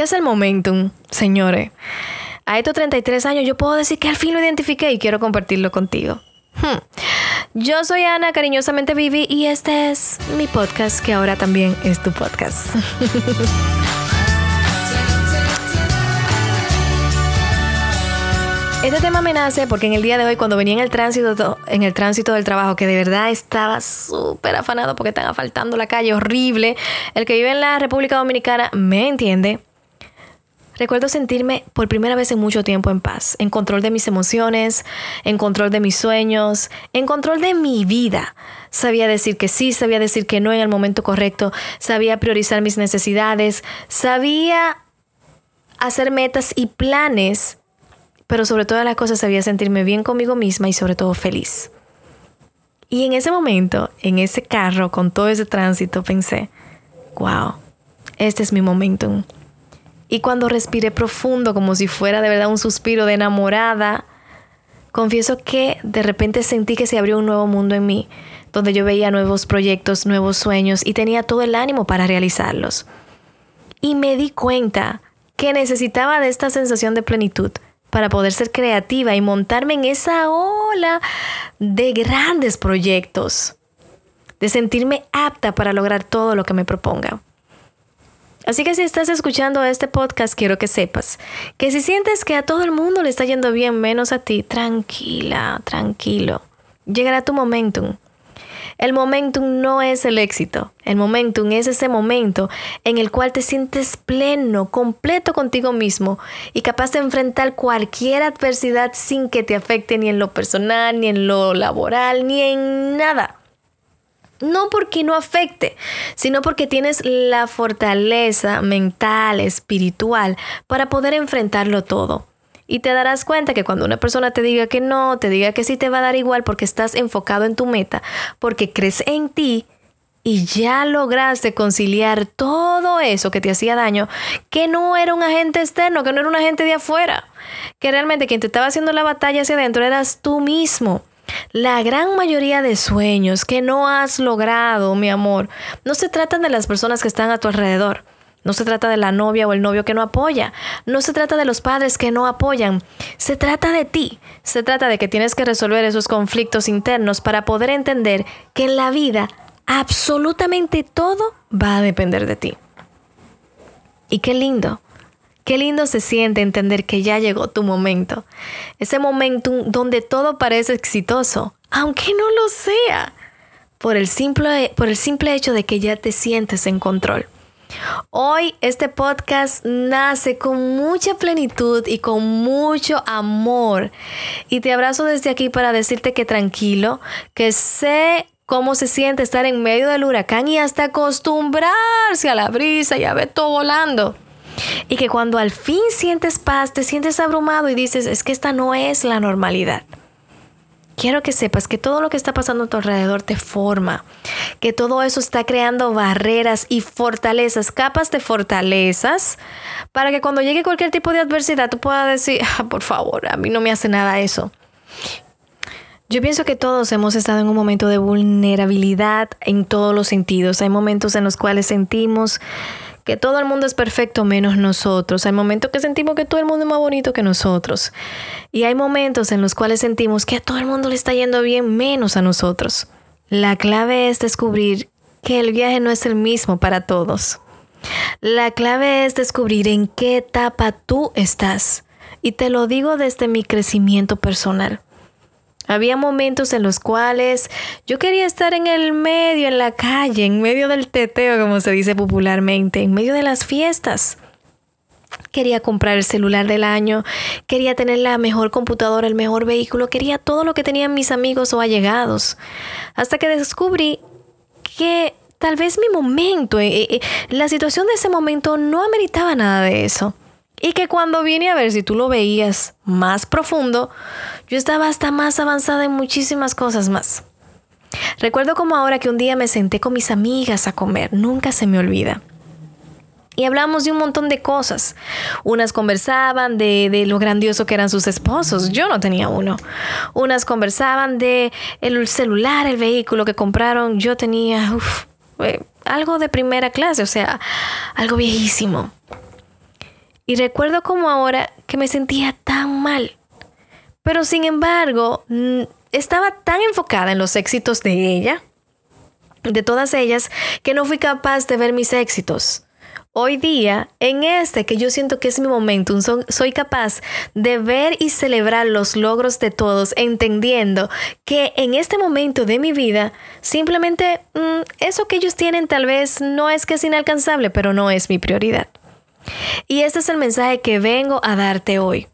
¿Qué es el momentum, señores? A estos 33 años yo puedo decir que al fin lo identifiqué y quiero compartirlo contigo. Hmm. Yo soy Ana, cariñosamente Vivi, y este es mi podcast que ahora también es tu podcast. Este tema me nace porque en el día de hoy, cuando venía en el tránsito, en el tránsito del trabajo, que de verdad estaba súper afanado porque están asfaltando la calle horrible, el que vive en la República Dominicana me entiende. Recuerdo sentirme por primera vez en mucho tiempo en paz, en control de mis emociones, en control de mis sueños, en control de mi vida. Sabía decir que sí, sabía decir que no en el momento correcto, sabía priorizar mis necesidades, sabía hacer metas y planes pero sobre todas las cosas sabía sentirme bien conmigo misma y sobre todo feliz. Y en ese momento, en ese carro, con todo ese tránsito, pensé, wow, este es mi momentum. Y cuando respiré profundo, como si fuera de verdad un suspiro de enamorada, confieso que de repente sentí que se abrió un nuevo mundo en mí, donde yo veía nuevos proyectos, nuevos sueños y tenía todo el ánimo para realizarlos. Y me di cuenta que necesitaba de esta sensación de plenitud para poder ser creativa y montarme en esa ola de grandes proyectos, de sentirme apta para lograr todo lo que me proponga. Así que si estás escuchando este podcast, quiero que sepas que si sientes que a todo el mundo le está yendo bien menos a ti, tranquila, tranquilo. Llegará tu momentum el momentum no es el éxito. El momentum es ese momento en el cual te sientes pleno, completo contigo mismo y capaz de enfrentar cualquier adversidad sin que te afecte ni en lo personal, ni en lo laboral, ni en nada. No porque no afecte, sino porque tienes la fortaleza mental, espiritual, para poder enfrentarlo todo. Y te darás cuenta que cuando una persona te diga que no, te diga que sí te va a dar igual porque estás enfocado en tu meta, porque crees en ti y ya lograste conciliar todo eso que te hacía daño, que no era un agente externo, que no era un agente de afuera, que realmente quien te estaba haciendo la batalla hacia adentro eras tú mismo. La gran mayoría de sueños que no has logrado, mi amor, no se tratan de las personas que están a tu alrededor. No se trata de la novia o el novio que no apoya. No se trata de los padres que no apoyan. Se trata de ti. Se trata de que tienes que resolver esos conflictos internos para poder entender que en la vida absolutamente todo va a depender de ti. Y qué lindo. Qué lindo se siente entender que ya llegó tu momento. Ese momento donde todo parece exitoso, aunque no lo sea. Por el simple, por el simple hecho de que ya te sientes en control. Hoy este podcast nace con mucha plenitud y con mucho amor. Y te abrazo desde aquí para decirte que tranquilo, que sé cómo se siente estar en medio del huracán y hasta acostumbrarse a la brisa y a ver todo volando. Y que cuando al fin sientes paz, te sientes abrumado y dices, es que esta no es la normalidad quiero que sepas que todo lo que está pasando a tu alrededor te forma, que todo eso está creando barreras y fortalezas, capas de fortalezas, para que cuando llegue cualquier tipo de adversidad tú puedas decir, ah, por favor, a mí no me hace nada eso. Yo pienso que todos hemos estado en un momento de vulnerabilidad en todos los sentidos. Hay momentos en los cuales sentimos que todo el mundo es perfecto menos nosotros. Hay momentos que sentimos que todo el mundo es más bonito que nosotros. Y hay momentos en los cuales sentimos que a todo el mundo le está yendo bien menos a nosotros. La clave es descubrir que el viaje no es el mismo para todos. La clave es descubrir en qué etapa tú estás. Y te lo digo desde mi crecimiento personal. Había momentos en los cuales yo quería estar en el medio, en la calle, en medio del teteo, como se dice popularmente, en medio de las fiestas. Quería comprar el celular del año, quería tener la mejor computadora, el mejor vehículo, quería todo lo que tenían mis amigos o allegados. Hasta que descubrí que tal vez mi momento, eh, eh, la situación de ese momento no ameritaba nada de eso. Y que cuando vine a ver si tú lo veías más profundo, yo estaba hasta más avanzada en muchísimas cosas más. Recuerdo como ahora que un día me senté con mis amigas a comer, nunca se me olvida. Y hablamos de un montón de cosas. Unas conversaban de, lo grandioso que eran sus esposos. Yo no tenía uno. Unas conversaban de el celular, el vehículo que compraron. Yo tenía eh, algo de primera clase, o sea, algo viejísimo. Y recuerdo como ahora que me sentía tan mal. Pero sin embargo, estaba tan enfocada en los éxitos de ella, de todas ellas, que no fui capaz de ver mis éxitos. Hoy día, en este que yo siento que es mi momento, soy capaz de ver y celebrar los logros de todos, entendiendo que en este momento de mi vida, simplemente mm, eso que ellos tienen tal vez no es que es inalcanzable, pero no es mi prioridad. Y este es el mensaje que vengo a darte hoy.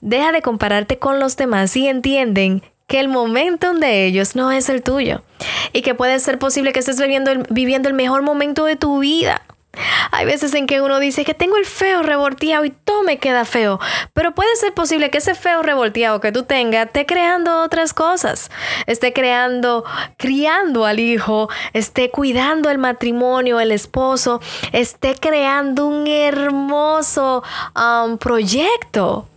Deja de compararte con los demás y entienden que el momento de ellos no es el tuyo y que puede ser posible que estés viviendo viviendo el mejor momento de tu vida hay veces en que uno dice que tengo el feo revolteado y todo me queda feo, pero puede ser posible que ese feo revolteado que tú tengas esté creando otras cosas, esté creando, criando al hijo, esté cuidando el matrimonio, el esposo, esté creando un hermoso um, proyecto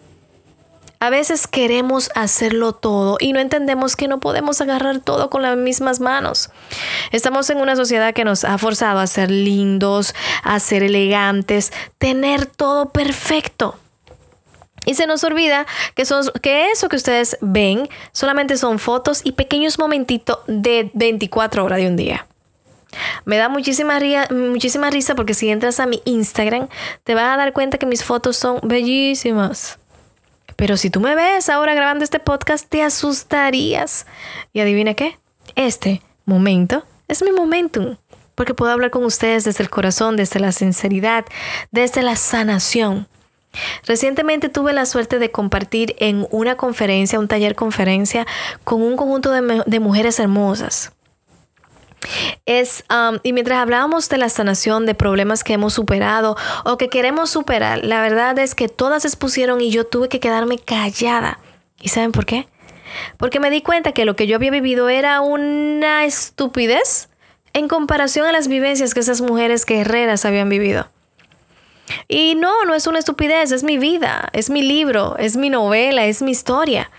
a veces queremos hacerlo todo y no entendemos que no podemos agarrar todo con las mismas manos. Estamos en una sociedad que nos ha forzado a ser lindos, a ser elegantes, tener todo perfecto. Y se nos olvida que, eso que ustedes ven solamente son fotos y pequeños momentitos de 24 horas de un día. Me da muchísima, muchísima risa porque si entras a mi Instagram te vas a dar cuenta que mis fotos son bellísimas. Pero si tú me ves ahora grabando este podcast, te asustarías. Y adivina qué, este momento es mi momentum, porque puedo hablar con ustedes desde el corazón, desde la sinceridad, desde la sanación. Recientemente tuve la suerte de compartir en una conferencia, un taller conferencia, con un conjunto de, de mujeres hermosas. Es, y mientras hablábamos de la sanación, de problemas que hemos superado o que queremos superar, la verdad es que todas se expusieron y yo tuve que quedarme callada. ¿Y saben por qué? Porque me di cuenta que lo que yo había vivido era una estupidez en comparación a las vivencias que esas mujeres guerreras habían vivido. Y no, no es una estupidez, es mi vida, es mi libro, es mi novela, es mi historia.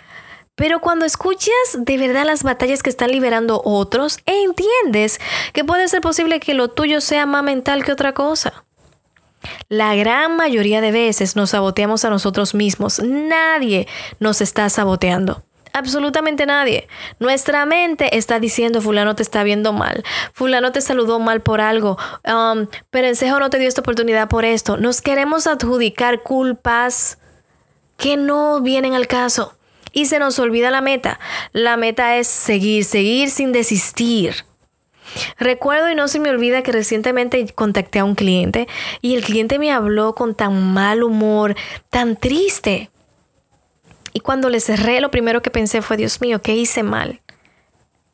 Pero cuando escuchas de verdad las batallas que están liberando otros, entiendes que puede ser posible que lo tuyo sea más mental que otra cosa. La gran mayoría de veces nos saboteamos a nosotros mismos. Nadie nos está saboteando. Absolutamente nadie. Nuestra mente está diciendo, fulano te está viendo mal, fulano te saludó mal por algo, um, pero en Cejo no te dio esta oportunidad por esto. Nos queremos adjudicar culpas que no vienen al caso y se nos olvida la meta. La meta es seguir, seguir sin desistir. Recuerdo y no se me olvida que recientemente contacté a un cliente y el cliente me habló con tan mal humor, tan triste. Y cuando le cerré, lo primero que pensé fue, Dios mío, ¿qué hice mal?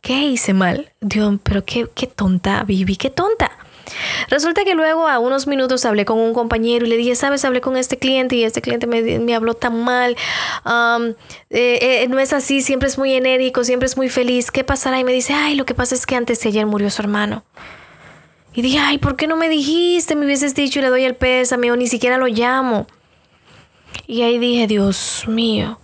¿Qué hice mal? Dios, pero qué, qué tonta, Vivi, qué tonta. Resulta que luego a unos minutos hablé con un compañero y le dije, sabes, hablé con este cliente y este cliente me, habló tan mal, eh, eh, no es así, siempre es muy enérgico, siempre es muy feliz, ¿qué pasará? Y me dice, ay, lo que pasa es que antes de ayer murió su hermano. Y dije, ay, ¿por qué no me dijiste? Me hubieses dicho y le doy el pésame o ni siquiera lo llamo. Y ahí dije, Dios mío,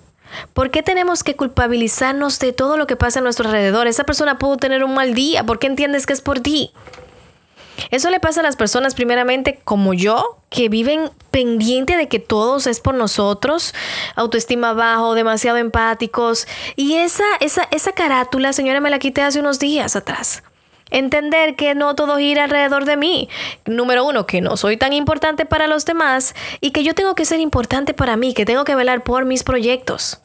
¿Por qué tenemos que culpabilizarnos de todo lo que pasa a nuestro alrededor? Esa persona pudo tener un mal día. ¿Por qué entiendes que es por ti? Eso le pasa a las personas primeramente como yo, que viven pendiente de que todos es por nosotros, autoestima bajo, demasiado empáticos. Y esa, esa, esa carátula, señora, me la quité hace unos días atrás. Entender que no todo gira alrededor de mí. Número uno, que no soy tan importante para los demás y que yo tengo que ser importante para mí, que tengo que velar por mis proyectos.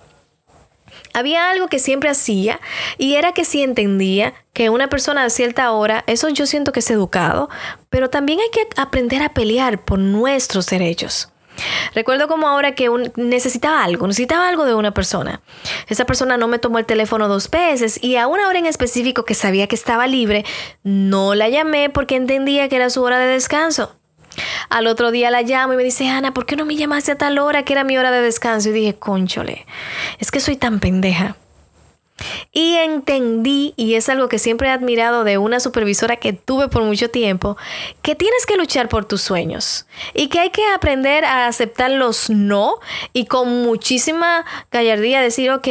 Había algo que siempre hacía y era que si entendía que una persona a cierta hora, eso yo siento que es educado, pero también hay que aprender a pelear por nuestros derechos. Recuerdo como ahora que necesitaba algo, necesitaba algo de una persona. Esa persona no me tomó el teléfono dos veces y a una hora en específico que sabía que estaba libre, no la llamé porque entendía que era su hora de descanso. Al otro día la llamo y me dice, Ana, ¿por qué no me llamaste a tal hora que era mi hora de descanso? Y dije, conchole, es que soy tan pendeja. Y entendí, y es algo que siempre he admirado de una supervisora que tuve por mucho tiempo, que tienes que luchar por tus sueños y que hay que aprender a aceptar los no y con muchísima gallardía decir, ok,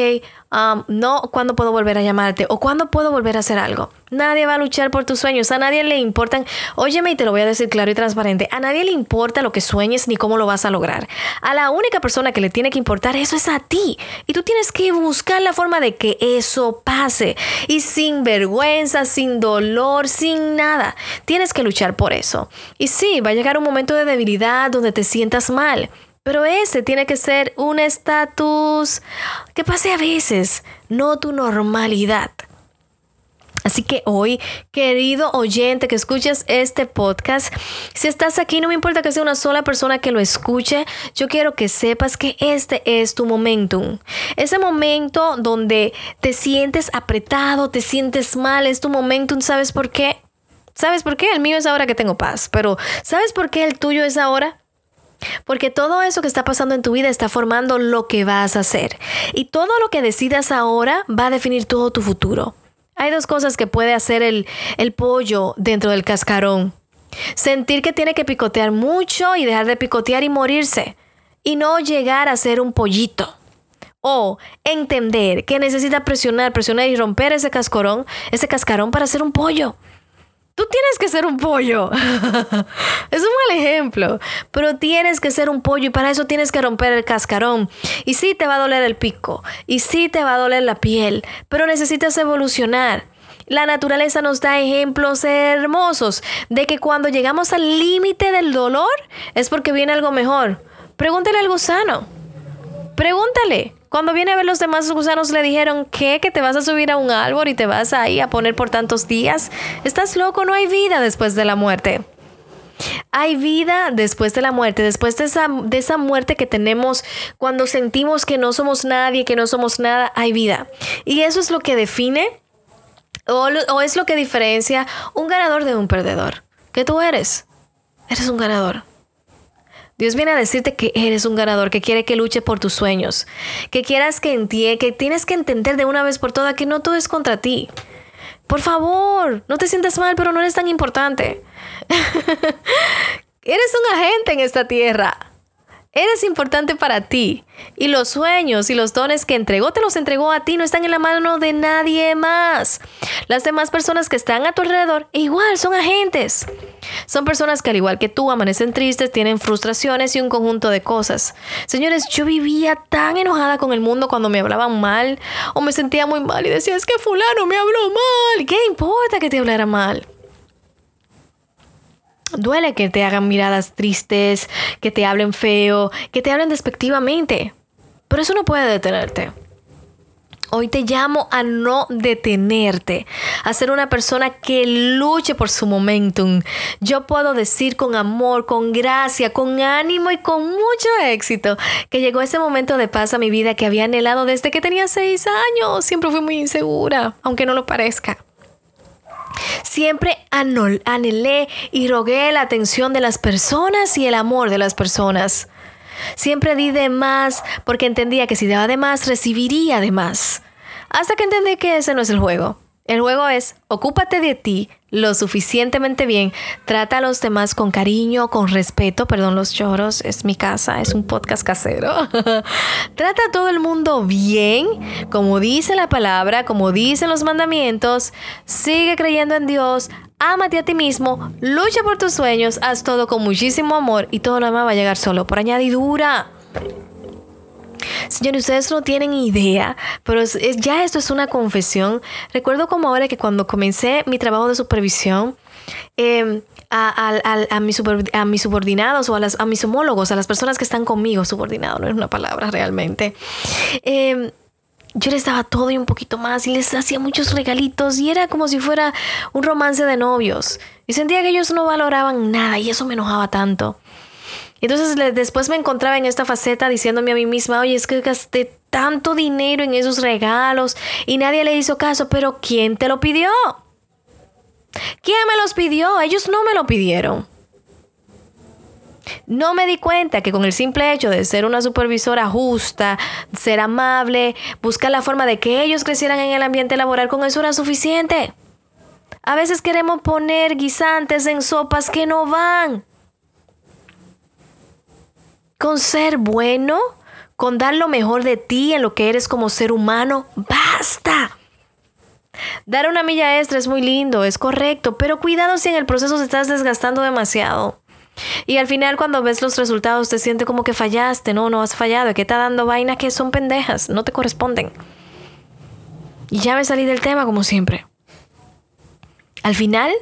um, no cuándo puedo volver a llamarte o cuándo puedo volver a hacer algo. Nadie va a luchar por tus sueños, a nadie le importan, óyeme y te lo voy a decir claro y transparente, a nadie le importa lo que sueñes ni cómo lo vas a lograr. A la única persona que le tiene que importar eso es a ti. Y tú tienes que buscar la forma de que eso pase. Y sin vergüenza, sin dolor, sin nada. Tienes que luchar por eso. Y sí, va a llegar un momento de debilidad donde te sientas mal. Pero ese tiene que ser un estatus que pase a veces, no tu normalidad. Así que hoy, querido oyente que escuches este podcast, si estás aquí, no me importa que sea una sola persona que lo escuche, yo quiero que sepas que este es tu momentum. Ese momento donde te sientes apretado, te sientes mal, es tu momentum, ¿sabes por qué? ¿Sabes por qué? El mío es ahora que tengo paz, pero ¿sabes por qué el tuyo es ahora? Porque todo eso que está pasando en tu vida está formando lo que vas a hacer. Y todo lo que decidas ahora va a definir todo tu futuro. Hay dos cosas que puede hacer el, el pollo dentro del cascarón. Sentir que tiene que picotear mucho y dejar de picotear y morirse. Y no llegar a ser un pollito. O entender que necesita presionar, presionar y romper ese cascarón, ese cascarón para ser un pollo. Tú tienes que ser un pollo. es un mal ejemplo, pero tienes que ser un pollo y para eso tienes que romper el cascarón. Y sí te va a doler el pico, y sí te va a doler la piel, pero necesitas evolucionar. La naturaleza nos da ejemplos hermosos de que cuando llegamos al límite del dolor es porque viene algo mejor. Pregúntale al gusano. Pregúntale. Cuando viene a ver los demás gusanos le dijeron, ¿qué? ¿Que te vas a subir a un árbol y te vas ahí a poner por tantos días? Estás loco, no hay vida después de la muerte. Hay vida después de la muerte, después de esa, de esa muerte que tenemos cuando sentimos que no somos nadie, que no somos nada, hay vida. Y eso es lo que define o, o es lo que diferencia un ganador de un perdedor. ¿Qué tú eres? Eres un ganador. Dios viene a decirte que eres un ganador, que quiere que luche por tus sueños, que quieras que entiendas, que tienes que entender de una vez por todas que no todo es contra ti. Por favor, no te sientas mal, pero no eres tan importante. eres un agente en esta tierra. Eres importante para ti. Y los sueños y los dones que entregó, te los entregó a ti, no están en la mano de nadie más. Las demás personas que están a tu alrededor, igual, son agentes. Son personas que al igual que tú amanecen tristes, tienen frustraciones y un conjunto de cosas. Señores, yo vivía tan enojada con el mundo cuando me hablaban mal o me sentía muy mal y decía, es que fulano me habló mal. ¿Qué importa que te hablara mal? Duele que te hagan miradas tristes, que te hablen feo, que te hablen despectivamente. Pero eso no puede detenerte. Hoy te llamo a no detenerte, a ser una persona que luche por su momentum. Yo puedo decir con amor, con gracia, con ánimo y con mucho éxito que llegó ese momento de paz a mi vida que había anhelado desde que tenía seis años. Siempre fui muy insegura, aunque no lo parezca. Siempre anhelé y rogué la atención de las personas y el amor de las personas. Siempre di de más porque entendía que si daba de más, recibiría de más. Hasta que entendí que ese no es el juego. El juego es, ocúpate de ti lo suficientemente bien, trata a los demás con cariño, con respeto, perdón los lloros, es mi casa, es un podcast casero. trata a todo el mundo bien, como dice la palabra, como dicen los mandamientos, sigue creyendo en Dios, ámate a ti mismo, lucha por tus sueños, haz todo con muchísimo amor y todo lo demás va a llegar solo por añadidura. Señores, ustedes no tienen idea, pero ya esto es una confesión. Recuerdo como ahora que cuando comencé mi trabajo de supervisión, em, a, mis subordinados o a mis homólogos, a las personas que están conmigo, subordinado no es una palabra realmente. Em, yo les daba todo y un poquito más y les hacía muchos regalitos y era como si fuera un romance de novios. Y sentía que ellos no valoraban nada y eso me enojaba tanto. Entonces después me encontraba en esta faceta diciéndome a mí misma, oye, es que gasté tanto dinero en esos regalos y nadie le hizo caso, pero ¿quién te lo pidió? ¿Quién me los pidió? Ellos no me lo pidieron. No me di cuenta que con el simple hecho de ser una supervisora justa, ser amable, buscar la forma de que ellos crecieran en el ambiente laboral, con eso era suficiente. A veces queremos poner guisantes en sopas que no van con ser bueno, con dar lo mejor de ti en lo que eres como ser humano. Basta. Dar una milla extra es muy lindo, es correcto, pero cuidado si en el proceso te estás desgastando demasiado. Y al final cuando ves los resultados te sientes como que fallaste, no, no has fallado, que está dando vaina que son pendejas, no te corresponden. Y ya me salí del tema como siempre. Al final,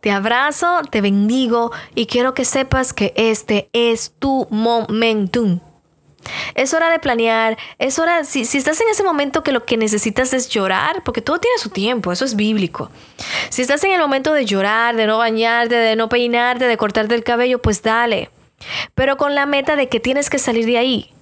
te abrazo, te bendigo y quiero que sepas que este es tu momentum. Es hora de planear, es hora, si, si, estás en ese momento que lo que necesitas es llorar, porque todo tiene su tiempo, eso es bíblico. Si estás en el momento de llorar, de no bañarte, de no peinarte, de cortarte el cabello, pues dale. Pero con la meta de que tienes que salir de ahí.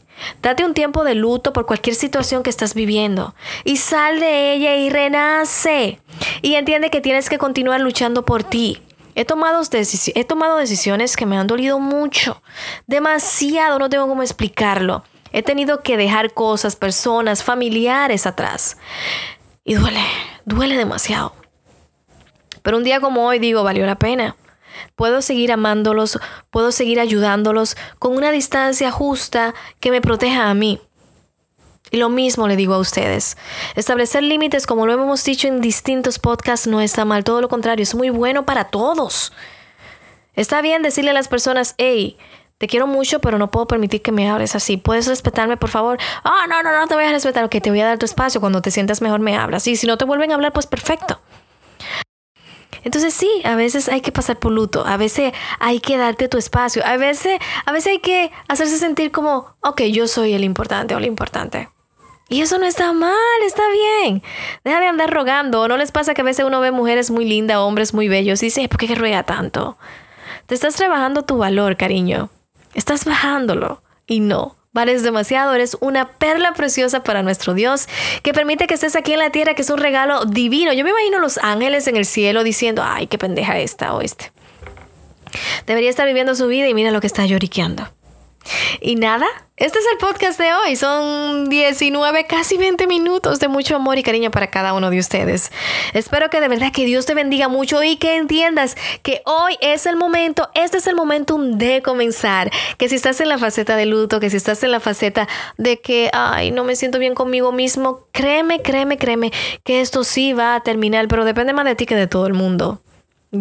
Date un tiempo de luto por cualquier situación que estás viviendo y sal de ella y renace. Y entiende que tienes que continuar luchando por ti. He tomado, he tomado decisiones que me han dolido mucho, demasiado, no tengo cómo explicarlo. He tenido que dejar cosas, personas, familiares atrás. Y duele, duele demasiado. Pero un día como hoy digo, valió la pena. Puedo seguir amándolos, puedo seguir ayudándolos con una distancia justa que me proteja a mí. Y lo mismo le digo a ustedes. Establecer límites, como lo hemos dicho en distintos podcasts, no está mal, todo lo contrario, es muy bueno para todos. Está bien decirle a las personas, hey, te quiero mucho, pero no puedo permitir que me hables así. ¿Puedes respetarme, por favor? Ah, oh, no, no, no te voy a respetar. Ok, te voy a dar tu espacio. Cuando te sientas mejor me hablas. Y si no te vuelven a hablar, pues perfecto. Entonces sí, a veces hay que pasar por luto, a veces hay que darte tu espacio, a veces, a veces hay que hacerse sentir como, ok, yo soy el importante o la importante. Y eso no está mal, está bien. Deja de andar rogando. ¿O no les pasa que a veces uno ve mujeres muy lindas, hombres muy bellos y dice, ¿por qué ruega tanto? Te estás rebajando tu valor, cariño. Estás bajándolo. Y no, vales demasiado. Eres una perla preciosa para nuestro Dios que permite que estés aquí en la tierra, que es un regalo divino. Yo me imagino los ángeles en el cielo diciendo, ay, qué pendeja esta o este. Debería estar viviendo su vida y mira lo que está lloriqueando. Y nada, este es el podcast de hoy. Son 19, casi 20 minutos de mucho amor y cariño para cada uno de ustedes. Espero que de verdad que Dios te bendiga mucho y que entiendas que hoy es el momento, este es el momento de comenzar. Que si estás en la faceta de luto, que si estás en la faceta de que, ay, no me siento bien conmigo mismo, créeme, créeme, créeme que esto sí va a terminar, pero depende más de ti que de todo el mundo.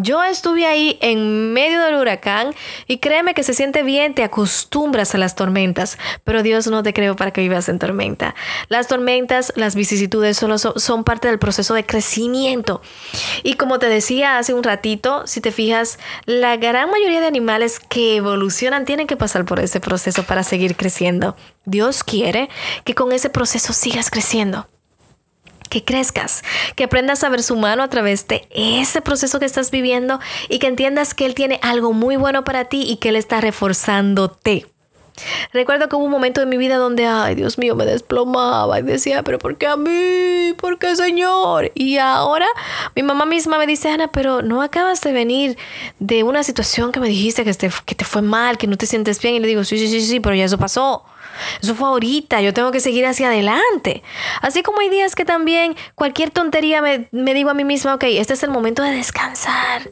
Yo estuve ahí en medio del huracán y créeme que se siente bien, te acostumbras a las tormentas, pero Dios no te creó para que vivas en tormenta. Las tormentas, las vicisitudes son, parte del proceso de crecimiento. Y como te decía hace un ratito, si te fijas, la gran mayoría de animales que evolucionan tienen que pasar por ese proceso para seguir creciendo. Dios quiere que con ese proceso sigas creciendo que crezcas, que aprendas a ver su mano a través de ese proceso que estás viviendo y que entiendas que Él tiene algo muy bueno para ti y que Él está reforzándote. Recuerdo que hubo un momento de mi vida donde, ay Dios mío, me desplomaba y decía, pero ¿por qué a mí? ¿Por qué Señor? Y ahora mi mamá misma me dice, Ana, pero no acabas de venir de una situación que me dijiste que te, que te fue mal, que no te sientes bien. Y le digo, sí, sí, sí, sí, pero ya eso pasó. Eso fue ahorita, yo tengo que seguir hacia adelante. Así como hay días que también cualquier tontería me, digo a mí misma, ok, este es el momento de descansar,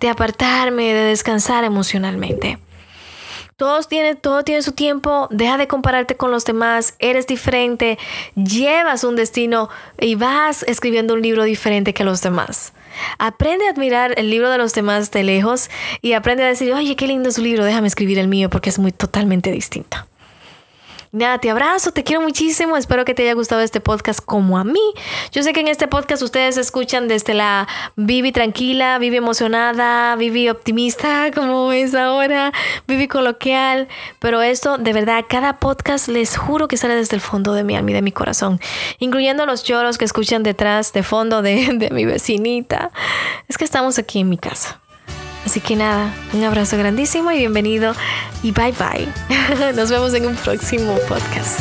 de apartarme, de descansar emocionalmente. Todos tienen, todo tiene su tiempo, deja de compararte con los demás, eres diferente, llevas un destino y vas escribiendo un libro diferente que los demás. Aprende a admirar el libro de los demás de lejos y aprende a decir, oye, qué lindo es su libro, déjame escribir el mío porque es muy totalmente distinto. Nada, te abrazo, te quiero muchísimo. Espero que te haya gustado este podcast como a mí. Yo sé que en este podcast ustedes escuchan desde la Vivi tranquila, Vivi emocionada, Vivi optimista, como es ahora, Vivi coloquial. Pero esto, de verdad, cada podcast les juro que sale desde el fondo de mi alma y de mi corazón, incluyendo los lloros que escuchan detrás, de fondo de, de mi vecinita. Es que estamos aquí en mi casa. Así que nada, un abrazo grandísimo y bienvenido y bye bye. Nos vemos en un próximo podcast.